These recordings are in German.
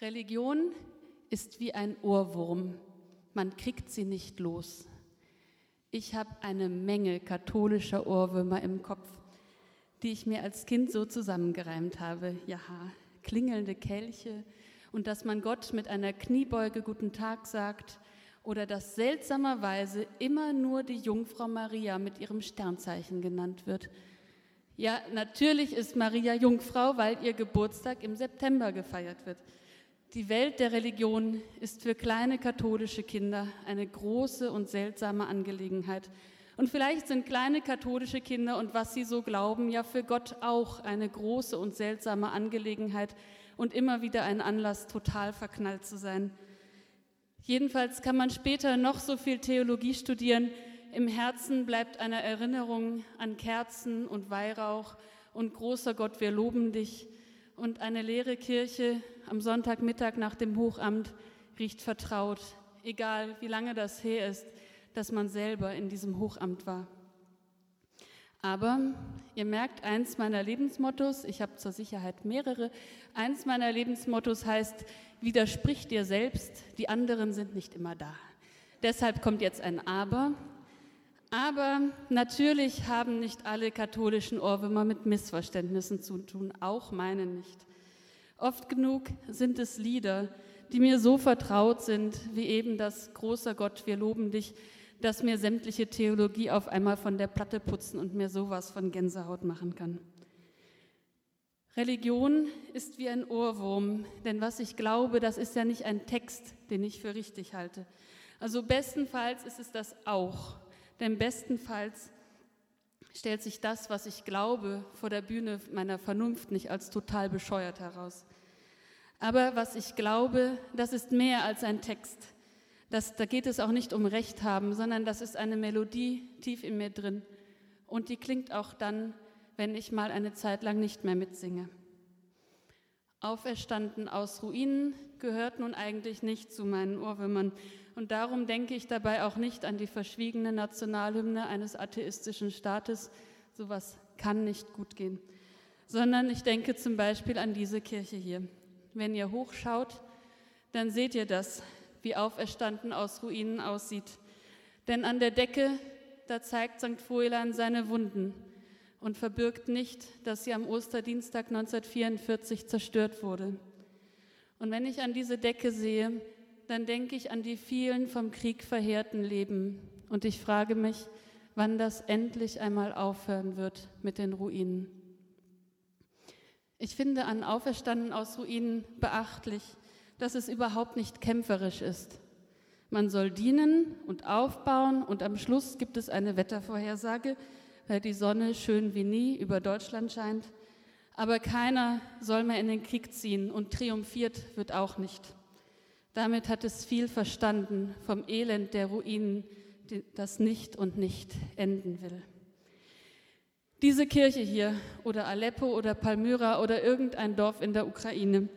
Religion ist wie ein Ohrwurm. Man kriegt sie nicht los. Ich habe eine Menge katholischer Ohrwürmer im Kopf, die ich mir als Kind so zusammengereimt habe. Ja, klingelnde Kelche und dass man Gott mit einer Kniebeuge Guten Tag sagt oder dass seltsamerweise immer nur die Jungfrau Maria mit ihrem Sternzeichen genannt wird. Ja, natürlich ist Maria Jungfrau, weil ihr Geburtstag im September gefeiert wird. Die Welt der Religion ist für kleine katholische Kinder eine große und seltsame Angelegenheit. Und vielleicht sind kleine katholische Kinder und was sie so glauben, ja für Gott auch eine große und seltsame Angelegenheit und immer wieder ein Anlass, total verknallt zu sein. Jedenfalls kann man später noch so viel Theologie studieren. Im Herzen bleibt eine Erinnerung an Kerzen und Weihrauch und großer Gott, wir loben dich und eine leere Kirche am Sonntagmittag nach dem Hochamt riecht vertraut, egal wie lange das her ist, dass man selber in diesem Hochamt war. Aber ihr merkt, eins meiner Lebensmottos, ich habe zur Sicherheit mehrere, eins meiner Lebensmottos heißt, widersprich dir selbst, die anderen sind nicht immer da. Deshalb kommt jetzt ein Aber. Aber natürlich haben nicht alle katholischen Ohrwürmer mit Missverständnissen zu tun, auch meine nicht. Oft genug sind es Lieder, die mir so vertraut sind, wie eben das großer Gott, wir loben dich, dass mir sämtliche Theologie auf einmal von der Platte putzen und mir sowas von Gänsehaut machen kann. Religion ist wie ein Ohrwurm, denn was ich glaube, das ist ja nicht ein Text, den ich für richtig halte. Also bestenfalls ist es das auch. Denn bestenfalls stellt sich das, was ich glaube, vor der Bühne meiner Vernunft nicht als total bescheuert heraus. Aber was ich glaube, das ist mehr als ein Text. Das, da geht es auch nicht um Recht haben, sondern das ist eine Melodie tief in mir drin. Und die klingt auch dann, wenn ich mal eine Zeit lang nicht mehr mitsinge. Auferstanden aus Ruinen gehört nun eigentlich nicht zu meinen Ohrwürmern. Und darum denke ich dabei auch nicht an die verschwiegene Nationalhymne eines atheistischen Staates. Sowas kann nicht gut gehen. Sondern ich denke zum Beispiel an diese Kirche hier. Wenn ihr hochschaut, dann seht ihr das, wie auferstanden aus Ruinen aussieht. Denn an der Decke, da zeigt St. Foilan seine Wunden und verbirgt nicht, dass sie am Osterdienstag 1944 zerstört wurde. Und wenn ich an diese Decke sehe, dann denke ich an die vielen vom Krieg verheerten Leben und ich frage mich, wann das endlich einmal aufhören wird mit den Ruinen. Ich finde an Auferstanden aus Ruinen beachtlich, dass es überhaupt nicht kämpferisch ist. Man soll dienen und aufbauen und am Schluss gibt es eine Wettervorhersage, weil die Sonne schön wie nie über Deutschland scheint. Aber keiner soll mehr in den Krieg ziehen und triumphiert wird auch nicht. Damit hat es viel verstanden vom Elend der Ruinen, das nicht und nicht enden will. Diese Kirche hier oder Aleppo oder Palmyra oder irgendein Dorf in der Ukraine,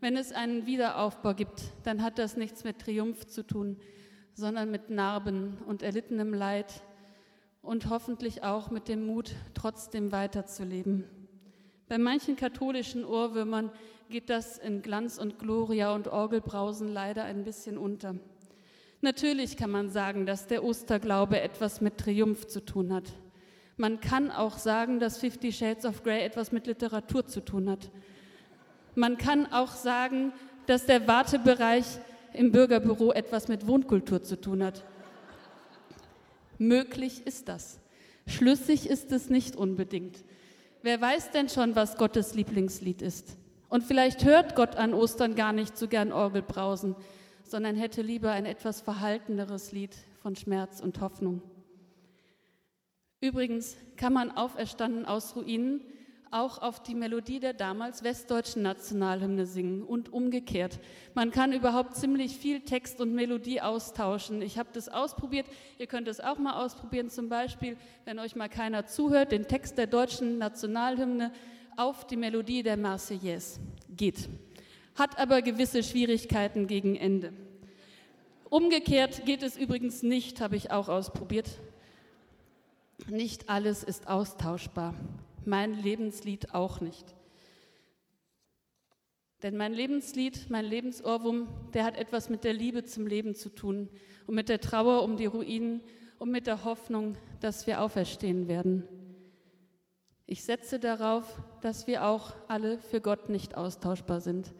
wenn es einen Wiederaufbau gibt, dann hat das nichts mit Triumph zu tun, sondern mit Narben und erlittenem Leid und hoffentlich auch mit dem Mut, trotzdem weiterzuleben. Bei manchen katholischen Ohrwürmern geht das in Glanz und Gloria und Orgelbrausen leider ein bisschen unter. Natürlich kann man sagen, dass der Osterglaube etwas mit Triumph zu tun hat. Man kann auch sagen, dass Fifty Shades of Grey etwas mit Literatur zu tun hat. Man kann auch sagen, dass der Wartebereich im Bürgerbüro etwas mit Wohnkultur zu tun hat. Möglich ist das. Schlüssig ist es nicht unbedingt. Wer weiß denn schon, was Gottes Lieblingslied ist? Und vielleicht hört Gott an Ostern gar nicht so gern Orgelbrausen, sondern hätte lieber ein etwas verhalteneres Lied von Schmerz und Hoffnung. Übrigens kann man auferstanden aus Ruinen auch auf die Melodie der damals westdeutschen Nationalhymne singen und umgekehrt. Man kann überhaupt ziemlich viel Text und Melodie austauschen. Ich habe das ausprobiert, ihr könnt es auch mal ausprobieren, zum Beispiel, wenn euch mal keiner zuhört, den Text der deutschen Nationalhymne auf die Melodie der Marseillaise. Geht. Hat aber gewisse Schwierigkeiten gegen Ende. Umgekehrt geht es übrigens nicht, habe ich auch ausprobiert. Nicht alles ist austauschbar mein Lebenslied auch nicht. Denn mein Lebenslied, mein Lebensohrwurm, der hat etwas mit der Liebe zum Leben zu tun und mit der Trauer um die Ruinen und mit der Hoffnung, dass wir auferstehen werden. Ich setze darauf, dass wir auch alle für Gott nicht austauschbar sind.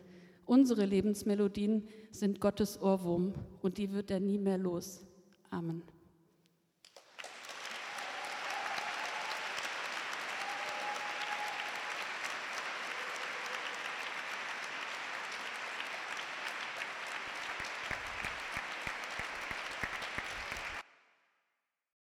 Unsere Lebensmelodien sind Gottes Ohrwurm und die wird er nie mehr los. Amen.